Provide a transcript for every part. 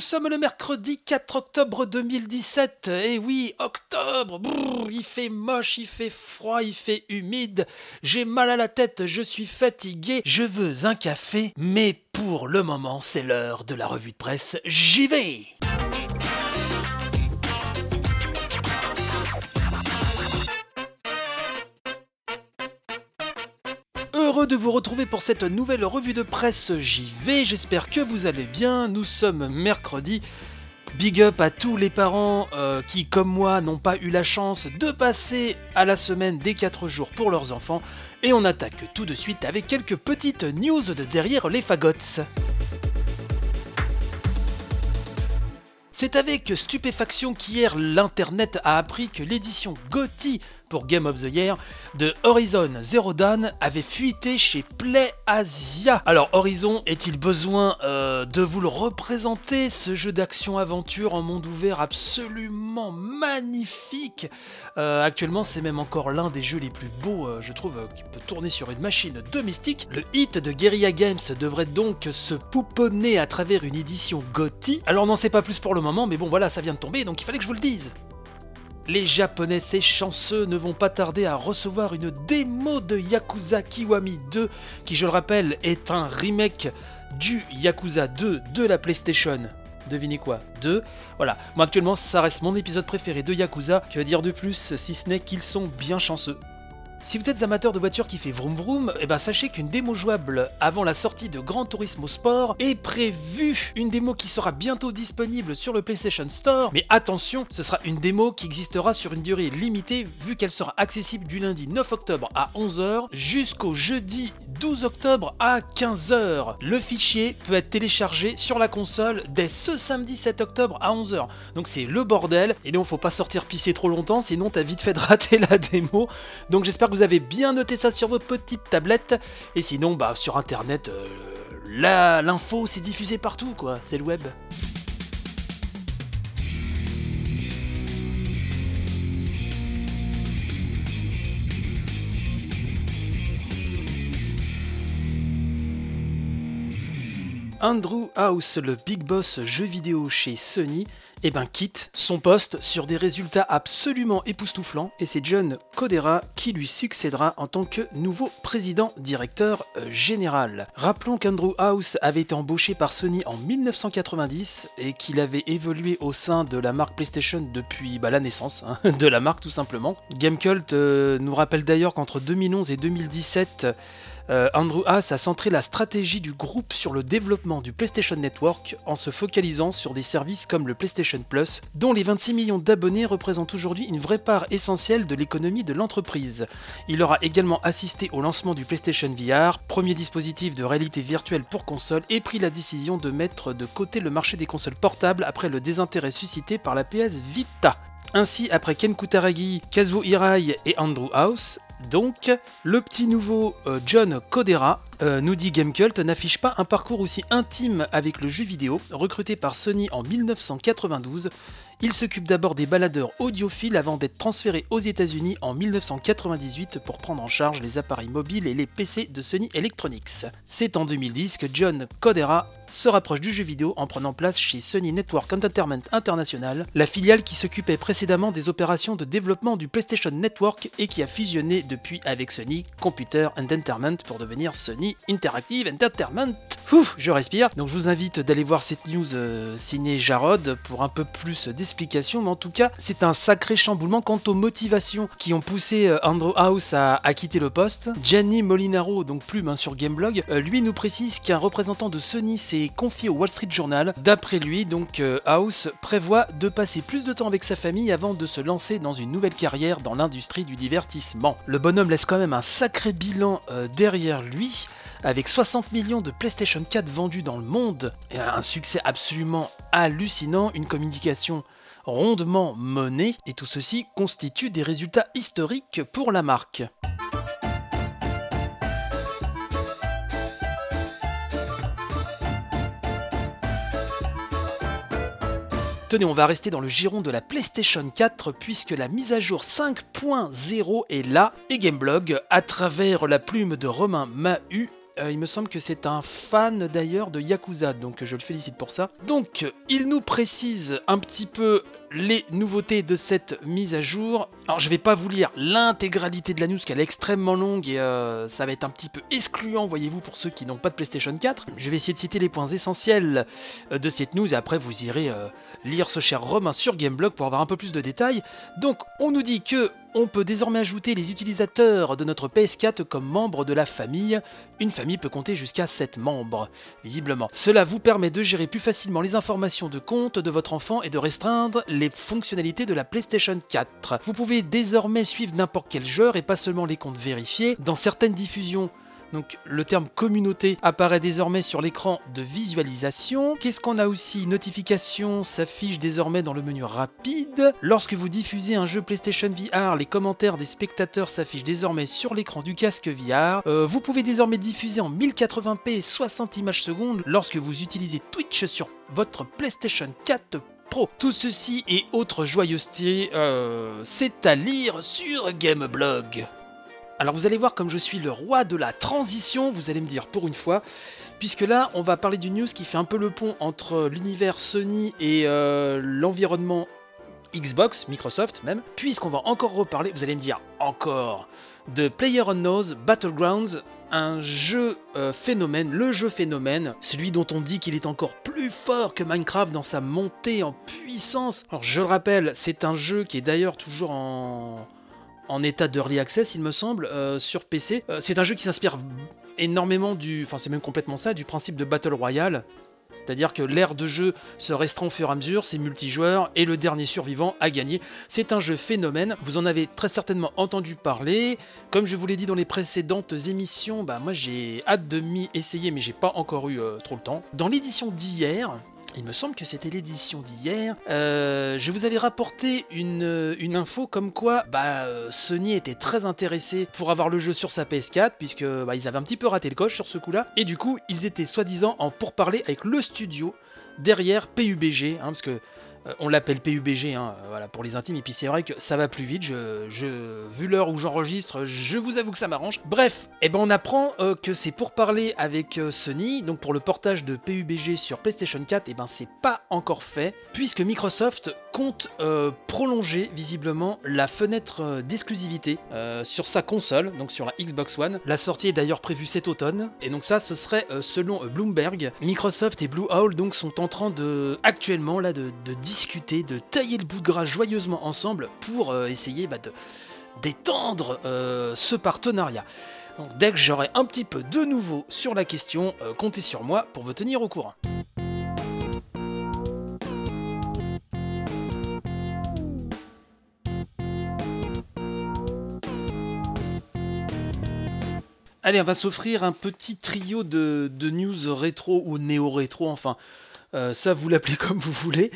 sommes le mercredi 4 octobre 2017. Et oui, octobre, il fait moche, il fait froid, il fait humide. J'ai mal à la tête, je suis fatigué, je veux un café. Mais pour le moment, c'est l'heure de la revue de presse. J'y vais! De vous retrouver pour cette nouvelle revue de presse JV. J'espère que vous allez bien. Nous sommes mercredi. Big up à tous les parents euh, qui, comme moi, n'ont pas eu la chance de passer à la semaine des 4 jours pour leurs enfants. Et on attaque tout de suite avec quelques petites news de derrière les fagots. C'est avec stupéfaction qu'hier l'internet a appris que l'édition GOTY pour Game of the Year de Horizon Zero Dawn avait fuité chez Play Asia. Alors Horizon, est-il besoin euh, de vous le représenter ce jeu d'action-aventure en monde ouvert absolument magnifique? Euh, Actuellement c'est même encore l'un des jeux les plus beaux, euh, je trouve, qui peut tourner sur une machine domestique. Le hit de Guerrilla Games devrait donc se pouponner à travers une édition GOTY. Alors n'en sait pas plus pour le moment, mais bon voilà, ça vient de tomber, donc il fallait que je vous le dise. Les Japonais, ces chanceux, ne vont pas tarder à recevoir une démo de Yakuza Kiwami 2, qui, je le rappelle, est un remake du Yakuza 2 de la PlayStation. Devinez quoi? 2. Voilà. Moi, actuellement, ça reste mon épisode préféré de Yakuza. Que dire de plus, si ce n'est qu'ils sont bien chanceux? Si vous êtes amateur de voitures qui fait vroom vroom, eh ben sachez qu'une démo jouable avant la sortie de Gran Turismo Sport est prévue. Une démo qui sera bientôt disponible sur le PlayStation Store. Mais attention, ce sera une démo qui existera sur une durée limitée vu qu'elle sera accessible du lundi 9 octobre à 11h jusqu'au jeudi 12 octobre à 15h. Le fichier peut être téléchargé sur la console dès ce samedi 7 octobre à 11h. Donc c'est le bordel. Et donc faut pas sortir pisser trop longtemps sinon t'as vite fait de rater la démo. Donc j'espère vous avez bien noté ça sur vos petites tablettes. Et sinon, bah sur internet, euh, l'info c'est diffusé partout, quoi. C'est le web. Andrew House, le big boss jeu vidéo chez Sony, eh ben, quitte son poste sur des résultats absolument époustouflants et c'est John Codera qui lui succédera en tant que nouveau président directeur euh, général. Rappelons qu'Andrew House avait été embauché par Sony en 1990 et qu'il avait évolué au sein de la marque PlayStation depuis bah, la naissance hein, de la marque tout simplement. Gamecult euh, nous rappelle d'ailleurs qu'entre 2011 et 2017, euh, Andrew Haas a centré la stratégie du groupe sur le développement du PlayStation Network en se focalisant sur des services comme le PlayStation Plus, dont les 26 millions d'abonnés représentent aujourd'hui une vraie part essentielle de l'économie de l'entreprise. Il aura également assisté au lancement du PlayStation VR, premier dispositif de réalité virtuelle pour console, et pris la décision de mettre de côté le marché des consoles portables après le désintérêt suscité par la PS Vita. Ainsi, après Ken Kutaragi, Kazuo Hirai et Andrew House, donc, le petit nouveau euh, John Codera, euh, nous dit Gamecult, n'affiche pas un parcours aussi intime avec le jeu vidéo. Recruté par Sony en 1992, il s'occupe d'abord des baladeurs audiophiles avant d'être transféré aux États-Unis en 1998 pour prendre en charge les appareils mobiles et les PC de Sony Electronics. C'est en 2010 que John Codera se rapproche du jeu vidéo en prenant place chez Sony Network Entertainment International, la filiale qui s'occupait précédemment des opérations de développement du PlayStation Network et qui a fusionné depuis avec Sony Computer Entertainment pour devenir Sony Interactive Entertainment. Ouf, je respire. Donc je vous invite d'aller voir cette news euh, ciné Jarod pour un peu plus d'explications, mais en tout cas, c'est un sacré chamboulement quant aux motivations qui ont poussé euh, Andrew House à, quitter le poste. Gianni Molinaro, donc plume hein, sur Gameblog, euh, lui nous précise qu'un représentant de Sony s'est confié au Wall Street Journal. D'après lui, donc euh, House prévoit de passer plus de temps avec sa famille avant de se lancer dans une nouvelle carrière dans l'industrie du divertissement. Le bonhomme laisse quand même un sacré bilan euh, derrière lui avec 60 millions de PlayStation 4 vendus dans le monde, un succès absolument hallucinant, une communication rondement menée, et tout ceci constitue des résultats historiques pour la marque. Tenez, on va rester dans le giron de la PlayStation 4 puisque la mise à jour 5.0 est là et Gameblog, à travers la plume de Romain Mahu, il me semble que c'est un fan d'ailleurs de Yakuza, donc je le félicite pour ça. Donc, il nous précise un petit peu les nouveautés de cette mise à jour. Alors je vais pas vous lire l'intégralité de la news qu'elle est extrêmement longue et euh, ça va être un petit peu excluant voyez-vous pour ceux qui n'ont pas de PlayStation 4. Je vais essayer de citer les points essentiels euh, de cette news et après vous irez euh, lire ce cher Romain sur Gameblog pour avoir un peu plus de détails. Donc on nous dit que on peut désormais ajouter les utilisateurs de notre PS4 comme membres de la famille. Une famille peut compter jusqu'à 7 membres, visiblement. Cela vous permet de gérer plus facilement les informations de compte de votre enfant et de restreindre les fonctionnalités de la PlayStation 4. Vous pouvez désormais suivre n'importe quel joueur et pas seulement les comptes vérifiés. Dans certaines diffusions, donc le terme communauté apparaît désormais sur l'écran de visualisation. Qu'est-ce qu'on a aussi? Notification s'affiche désormais dans le menu rapide. Lorsque vous diffusez un jeu PlayStation VR, les commentaires des spectateurs s'affichent désormais sur l'écran du casque VR. Euh, vous pouvez désormais diffuser en 1080p et 60 images secondes lorsque vous utilisez Twitch sur votre PlayStation 4 Pro. Tout ceci et autres joyeusetés, euh, c'est à lire sur Gameblog. Alors vous allez voir comme je suis le roi de la transition, vous allez me dire pour une fois, puisque là on va parler d'une news qui fait un peu le pont entre l'univers Sony et euh, l'environnement Xbox, Microsoft même, puisqu'on va encore reparler, vous allez me dire encore, de PlayerUnknown's Battlegrounds, un jeu euh, phénomène, le jeu phénomène, celui dont on dit qu'il est encore plus fort que Minecraft dans sa montée en puissance. Alors je le rappelle, c'est un jeu qui est d'ailleurs toujours en en état d'early access, il me semble, euh, sur PC. Euh, c'est un jeu qui s'inspire énormément du, enfin c'est même complètement ça, du principe de Battle Royale. C'est-à-dire que l'ère de jeu se restreint au fur et à mesure, c'est multijoueur et le dernier survivant a gagné. C'est un jeu phénomène, vous en avez très certainement entendu parler. Comme je vous l'ai dit dans les précédentes émissions, bah moi j'ai hâte de m'y essayer mais j'ai pas encore eu euh, trop le temps. Dans l'édition d'hier, il me semble que c'était l'édition d'hier, euh, je vous avais rapporté une, une, info comme quoi bah, Sony était très intéressé pour avoir le jeu sur sa PS4, puisque bah, ils avaient un petit peu raté le coche sur ce coup-là, et du coup ils étaient soi-disant en pourparler avec le studio derrière PUBG, hein, parce que euh, on l'appelle PUBG hein, voilà, pour les intimes, et puis c'est vrai que ça va plus vite. Je, vu l'heure où j'enregistre, je vous avoue que ça m'arrange. Bref, eh ben on apprend euh, que c'est pour parler avec euh, Sony, donc pour le portage de PUBG sur PlayStation 4, et eh ben c'est pas encore fait, puisque Microsoft compte prolonger visiblement la fenêtre d'exclusivité sur sa console, donc sur la Xbox One. La sortie est d'ailleurs prévue cet automne, et donc ça, ce serait selon Bloomberg. Microsoft et Blue Owl donc sont en train de actuellement là de, de discuter, de tailler le bout de gras joyeusement ensemble pour euh, essayer bah, de d'étendre euh, ce partenariat. dès que j'aurai un petit peu de nouveau sur la question, euh, comptez sur moi pour vous tenir au courant. Allez, on va s'offrir un petit trio de, news rétro ou néo-rétro, enfin, ça vous l'appelez comme vous voulez.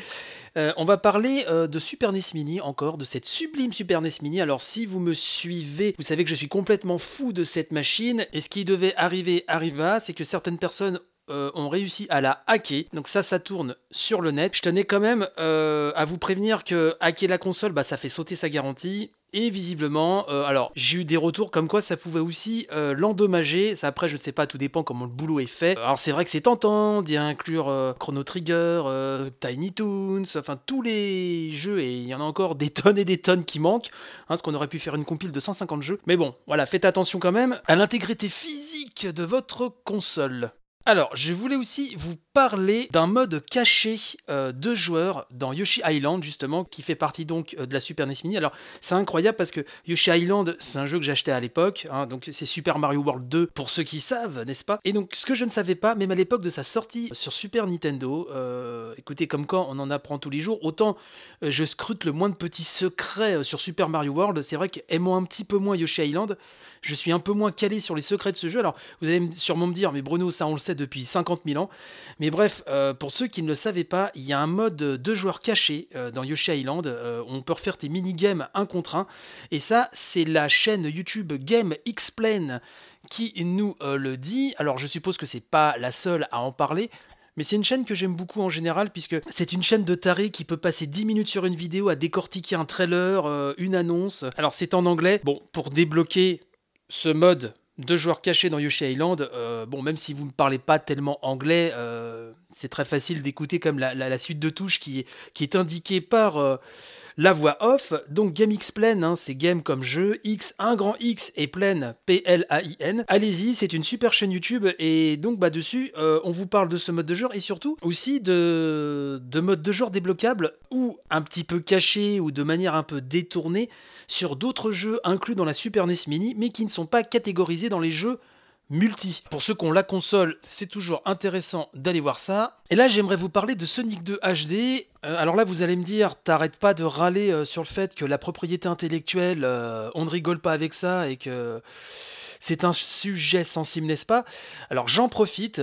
Euh, on va parler euh, de Super NES Mini encore, de cette sublime Super NES Mini. Alors si vous me suivez, vous savez que je suis complètement fou de cette machine. Et ce qui devait arriver arriva, c'est que certaines personnes euh, ont réussi à la hacker. Donc ça, ça tourne sur le net. Je tenais quand même à vous prévenir que hacker la console, bah, ça fait sauter sa garantie. Et visiblement, euh, alors j'ai eu des retours comme quoi ça pouvait aussi euh, l'endommager. Ça après, je ne sais pas, tout dépend comment le boulot est fait. Alors c'est vrai que c'est tentant d'y inclure euh, Chrono Trigger, Tiny Toons, enfin tous les jeux et il y en a encore des tonnes et des tonnes qui manquent. Hein, parce qu'on aurait pu faire une compile de 150 jeux. Mais bon, voilà, faites attention quand même à l'intégrité physique de votre console. Alors, je voulais aussi vous parler d'un mode caché euh, de joueurs dans Yoshi Island, justement, qui fait partie donc euh, de la Super NES Mini. Alors, c'est incroyable parce que Yoshi Island, c'est un jeu que j'achetais à l'époque, hein, donc c'est Super Mario World 2 pour ceux qui savent, n'est-ce pas? Et donc, ce que je ne savais pas, même à l'époque de sa sortie sur Super Nintendo, euh, écoutez, comme quand on en apprend tous les jours, autant je scrute le moins de petits secrets sur Super Mario World, c'est vrai qu'aimant un petit peu moins Yoshi Island, je suis un peu moins calé sur les secrets de ce jeu. Alors, vous allez sûrement me dire, mais Bruno, ça on le sait depuis 50 000 ans. Mais bref, euh, pour ceux qui ne le savaient pas, il y a un mode de joueurs caché euh, dans Yoshi Island. Euh, on peut refaire tes mini-games un contre un. Et ça, c'est la chaîne YouTube Game Explain qui nous le dit. Alors, je suppose que c'est pas la seule à en parler. Mais c'est une chaîne que j'aime beaucoup en général, puisque c'est une chaîne de taré qui peut passer 10 minutes sur une vidéo à décortiquer un trailer, une annonce. Alors c'est en anglais. Bon, pour débloquer ce mode deux joueurs cachés dans Yoshi Island. bon, même si vous ne parlez pas tellement anglais, c'est très facile d'écouter comme la, suite de touches qui est, indiquée par la voix off. Donc GameX Plane, hein, c'est game comme jeu, X, un grand X et Plane, P-L-A-I-N. Allez-y, c'est une super chaîne YouTube et donc bah dessus, euh, on vous parle de ce mode de jeu et surtout aussi de, de mode de jeu débloquable ou un petit peu caché ou de manière un peu détournée sur d'autres jeux inclus dans la Super NES Mini mais qui ne sont pas catégorisés dans les jeux multi. Pour ceux qui ont la console, c'est toujours intéressant d'aller voir ça. Et là, j'aimerais vous parler de Sonic 2 HD. Euh, alors là, vous allez me dire, t'arrêtes pas de râler euh, sur le fait que la propriété intellectuelle, euh, on ne rigole pas avec ça et que c'est un sujet sensible, n'est-ce pas? Alors j'en profite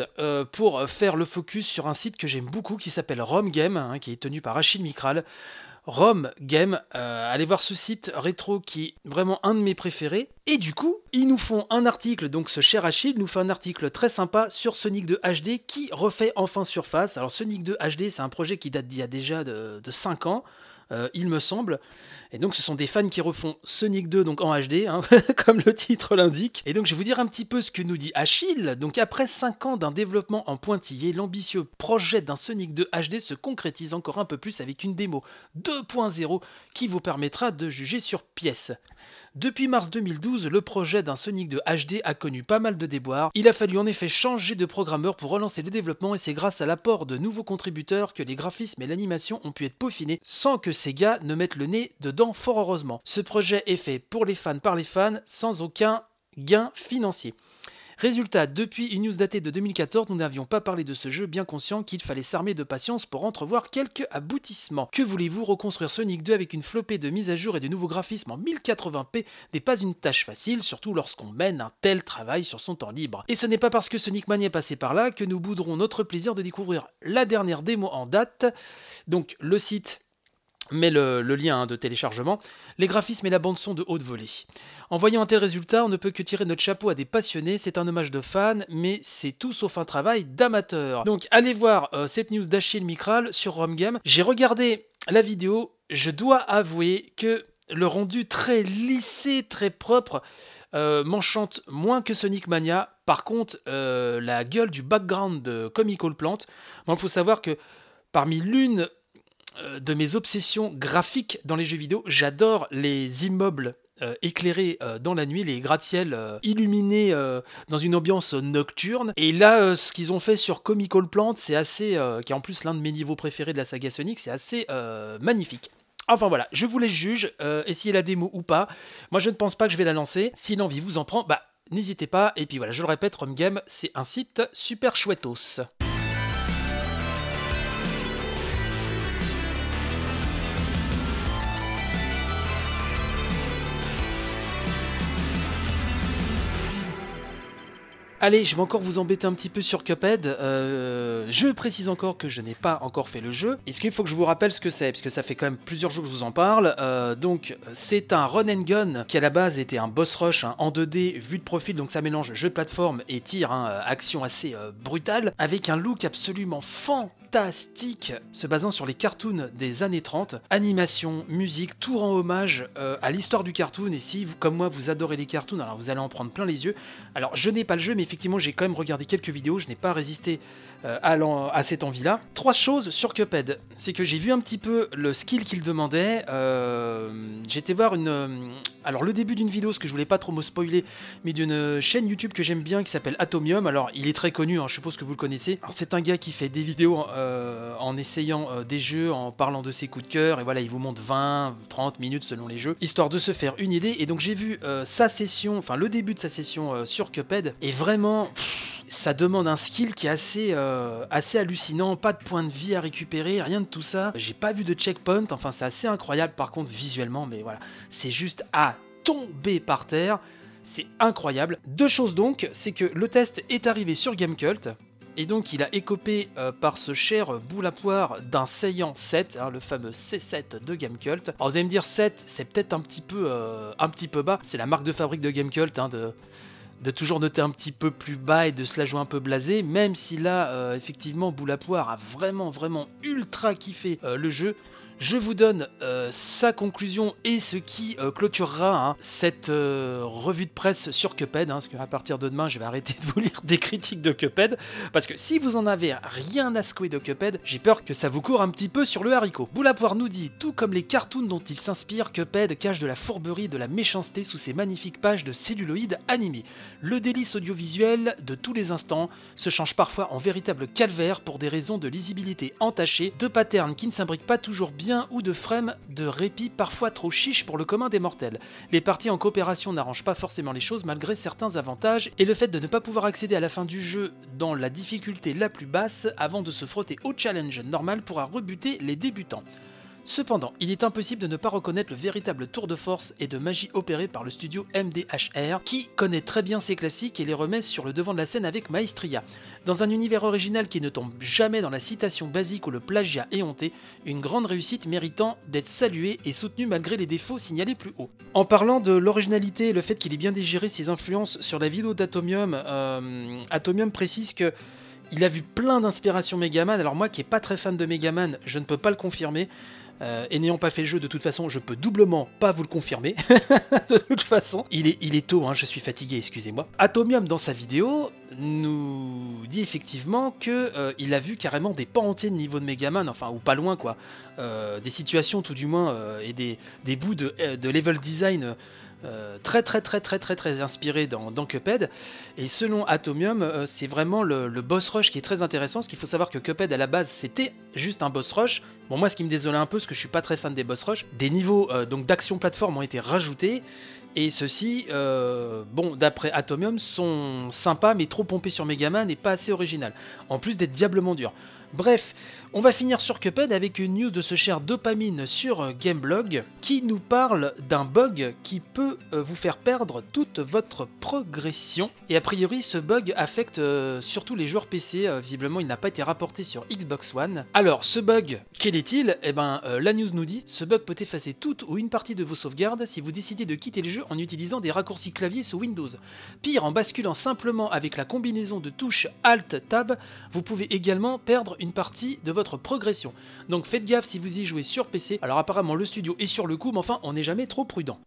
pour faire le focus sur un site que j'aime beaucoup qui s'appelle RomGame, hein, qui est tenu par Achille Micral. Rome Game. Euh, allez voir ce site rétro qui est vraiment un de mes préférés. Et du coup, ils nous font un article, donc ce cher Achille nous fait un article très sympa sur Sonic 2 HD qui refait enfin surface. Alors Sonic 2 HD, c'est un projet qui date d'il y a déjà de, de 5 ans. Euh, il me semble. Et donc ce sont des fans qui refont Sonic 2 donc en HD, hein, comme le titre l'indique. Et donc je vais vous dire un petit peu ce que nous dit Achille. Donc après 5 ans d'un développement en pointillé, l'ambitieux projet d'un Sonic 2 HD se concrétise encore un peu plus avec une démo 2.0 qui vous permettra de juger sur pièce. Depuis mars 2012, le projet d'un Sonic 2 HD a connu pas mal de déboires. Il a fallu en effet changer de programmeur pour relancer le développement et c'est grâce à l'apport de nouveaux contributeurs que les graphismes et l'animation ont pu être peaufinés sans que Sega ne mette le nez dedans fort heureusement. Ce projet est fait pour les fans par les fans sans aucun gain financier. Résultat, depuis une news datée de 2014, nous n'avions pas parlé de ce jeu, bien conscient qu'il fallait s'armer de patience pour entrevoir quelques aboutissements. Que voulez-vous reconstruire Sonic 2 avec une flopée de mises à jour et de nouveaux graphismes en 1080p n'est pas une tâche facile, surtout lorsqu'on mène un tel travail sur son temps libre. Et ce n'est pas parce que Sonic Mania est passé par là que nous bouderons notre plaisir de découvrir la dernière démo en date. Donc le site mais le, lien hein, de téléchargement, les graphismes et la bande-son de haute volée. En voyant un tel résultat, on ne peut que tirer notre chapeau à des passionnés, c'est un hommage de fans, mais c'est tout sauf un travail d'amateur. Donc allez voir euh, cette news d'Achille Micral sur RomGame. J'ai regardé la vidéo, je dois avouer que le rendu très lissé, très propre, euh, m'enchante moins que Sonic Mania. Par contre, euh, la gueule du background de Comical Plant, il faut savoir que parmi l'une de mes obsessions graphiques dans les jeux vidéo. J'adore les immeubles euh, éclairés euh, dans la nuit, les gratte-ciel illuminés dans une ambiance nocturne. Et là, ce qu'ils ont fait sur Comical Plant, c'est assez, qui est en plus l'un de mes niveaux préférés de la saga Sonic, c'est assez magnifique. Enfin voilà, je vous laisse juge, essayez la démo ou pas. Moi je ne pense pas que je vais la lancer. Si l'envie vous en prend, bah n'hésitez pas. Et puis voilà, je le répète, Game, c'est un site super chouettos. Allez, je vais encore vous embêter un petit peu sur Cuphead. Euh, je précise encore que je n'ai pas encore fait le jeu. Est-ce qu'il faut que je vous rappelle ce que c'est? Parce que ça fait quand même plusieurs jours que je vous en parle. Euh, donc, c'est un run and gun qui à la base était un boss rush hein, en 2D, vue de profil. Donc, ça mélange jeu de plateforme et tir, hein, action assez euh, brutale, avec un look absolument fantastique, se basant sur les cartoons des années 30. Animation, musique, tout rend hommage à l'histoire du cartoon. Et si, vous, comme moi, vous adorez les cartoons, alors vous allez en prendre plein les yeux. Alors, je n'ai pas le jeu, mais effectivement, j'ai quand même regardé quelques vidéos, je n'ai pas résisté euh, à, cette envie-là. Trois choses sur Cuphead. C'est que j'ai vu un petit peu le skill qu'il demandait. Euh, J'étais voir une. Euh, alors, le début d'une vidéo, ce que je voulais pas trop me spoiler, mais d'une chaîne YouTube que j'aime bien qui s'appelle Atomium. Alors, il est très connu, hein, je suppose que vous le connaissez. C'est un gars qui fait des vidéos en essayant des jeux, en parlant de ses coups de cœur, et voilà, il vous montre 20, 30 minutes selon les jeux, histoire de se faire une idée. Et donc, j'ai vu sa session, enfin, le début de sa session sur Cuphead, et vraiment ça demande un skill qui est assez, euh, assez hallucinant, pas de points de vie à récupérer, rien de tout ça. J'ai pas vu de checkpoint, enfin c'est assez incroyable par contre visuellement, mais voilà, c'est juste à tomber par terre. C'est incroyable. Deux choses donc, c'est que le test est arrivé sur Gamecult, et donc il a écopé euh, par ce cher boule à poire d'un Saiyan 7, hein, le fameux C7 de Gamecult. Alors vous allez me dire 7, c'est peut-être un petit peu euh, un petit peu bas, c'est la marque de fabrique de Gamecult, hein, de, de toujours noter un petit peu plus bas et de se la jouer un peu blasé, même si là, euh, effectivement, Boulapoire a vraiment, vraiment ultra kiffé euh, le jeu. Je vous donne euh, sa conclusion et ce qui euh, clôturera hein, cette euh, revue de presse sur Cuphead, hein, parce qu'à partir de demain, je vais arrêter de vous lire des critiques de Cuphead, parce que si vous en avez rien à secouer de Cuphead, j'ai peur que ça vous court un petit peu sur le haricot. Boulapoire nous dit, tout comme les cartoons dont il s'inspire, Cuphead cache de la fourberie de la méchanceté sous ses magnifiques pages de celluloïdes animés. Le délice audiovisuel de tous les instants se change parfois en véritable calvaire pour des raisons de lisibilité entachée, de patterns qui ne s'imbriquent pas toujours bien ou de frames de répit parfois trop chiches pour le commun des mortels. Les parties en coopération n'arrangent pas forcément les choses malgré certains avantages, et le fait de ne pas pouvoir accéder à la fin du jeu dans la difficulté la plus basse avant de se frotter au challenge normal pourra rebuter les débutants. Cependant, il est impossible de ne pas reconnaître le véritable tour de force et de magie opéré par le studio MDHR, qui connaît très bien ses classiques et les remet sur le devant de la scène avec maestria. Dans un univers original qui ne tombe jamais dans la citation basique ou le plagiat éhonté, une grande réussite méritant d'être saluée et soutenue malgré les défauts signalés plus haut. En parlant de l'originalité et le fait qu'il ait bien digéré ses influences sur la vidéo d'Atomium, euh, Atomium précise que il a vu plein d'inspirations Megaman. Alors moi qui est pas très fan de Megaman, je ne peux pas le confirmer. Euh, et n'ayant pas fait le jeu, de toute façon, je peux doublement pas vous le confirmer. de toute façon, il est, il est tôt, hein, je suis fatigué, excusez-moi. Atomium, dans sa vidéo, nous dit effectivement que euh, il a vu carrément des pans entiers de niveau de Megaman, enfin, ou pas loin, quoi. Euh, des situations, tout du moins, et des, bouts de, level design euh, très très très très très très inspiré dans, dans Cuphead. Et selon Atomium, euh, c'est vraiment le, boss rush qui est très intéressant, parce qu'il faut savoir que Cuphead à la base c'était juste un boss rush. Bon moi ce qui me désolait un peu, parce que je suis pas très fan des boss rush, des niveaux euh, donc d'action plateforme ont été rajoutés. Et ceux-ci, bon, d'après Atomium, sont sympas mais trop pompés sur Megaman et pas assez original. En plus d'être diablement durs. Bref, on va finir sur Cuphead avec une news de ce cher Dopamine sur Gameblog qui nous parle d'un bug qui peut euh, vous faire perdre toute votre progression. Et a priori, ce bug affecte euh, surtout les joueurs PC. Euh, visiblement, il n'a pas été rapporté sur Xbox One. Alors, ce bug, quel est-il Eh ben, la news nous dit ce bug peut effacer toute ou une partie de vos sauvegardes si vous décidez de quitter le jeu en utilisant des raccourcis clavier sous Windows. Pire, en basculant simplement avec la combinaison de touches Alt-Tab, vous pouvez également perdre une partie de votre progression. Donc faites gaffe si vous y jouez sur PC. Alors apparemment le studio est sur le coup, mais enfin on n'est jamais trop prudent.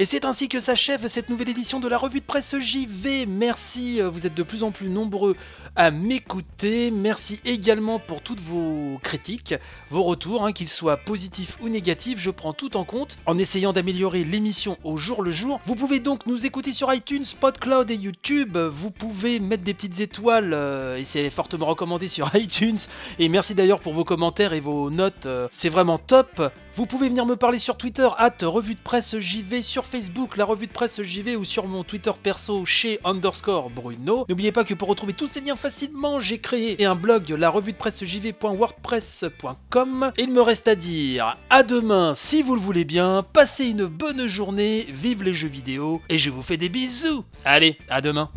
Et c'est ainsi que s'achève cette nouvelle édition de la revue de presse JV. Merci, euh, vous êtes de plus en plus nombreux à m'écouter. Merci également pour toutes vos critiques, vos retours, hein, qu'ils soient positifs ou négatifs. Je prends tout en compte en essayant d'améliorer l'émission au jour le jour. Vous pouvez donc nous écouter sur iTunes, PodCloud et YouTube. Vous pouvez mettre des petites étoiles euh, et c'est fortement recommandé sur iTunes. Et merci d'ailleurs pour vos commentaires et vos notes. Euh, c'est vraiment top. Vous pouvez venir me parler sur Twitter, at revue de presse JV, sur Facebook, la revue de presse JV ou sur mon Twitter perso chez underscore Bruno. N'oubliez pas que pour retrouver tous ces liens facilement, j'ai créé un blog, la revue de presse JV.wordpress.com. Il me reste à dire à demain si vous le voulez bien, passez une bonne journée, vive les jeux vidéo et je vous fais des bisous. Allez, à demain.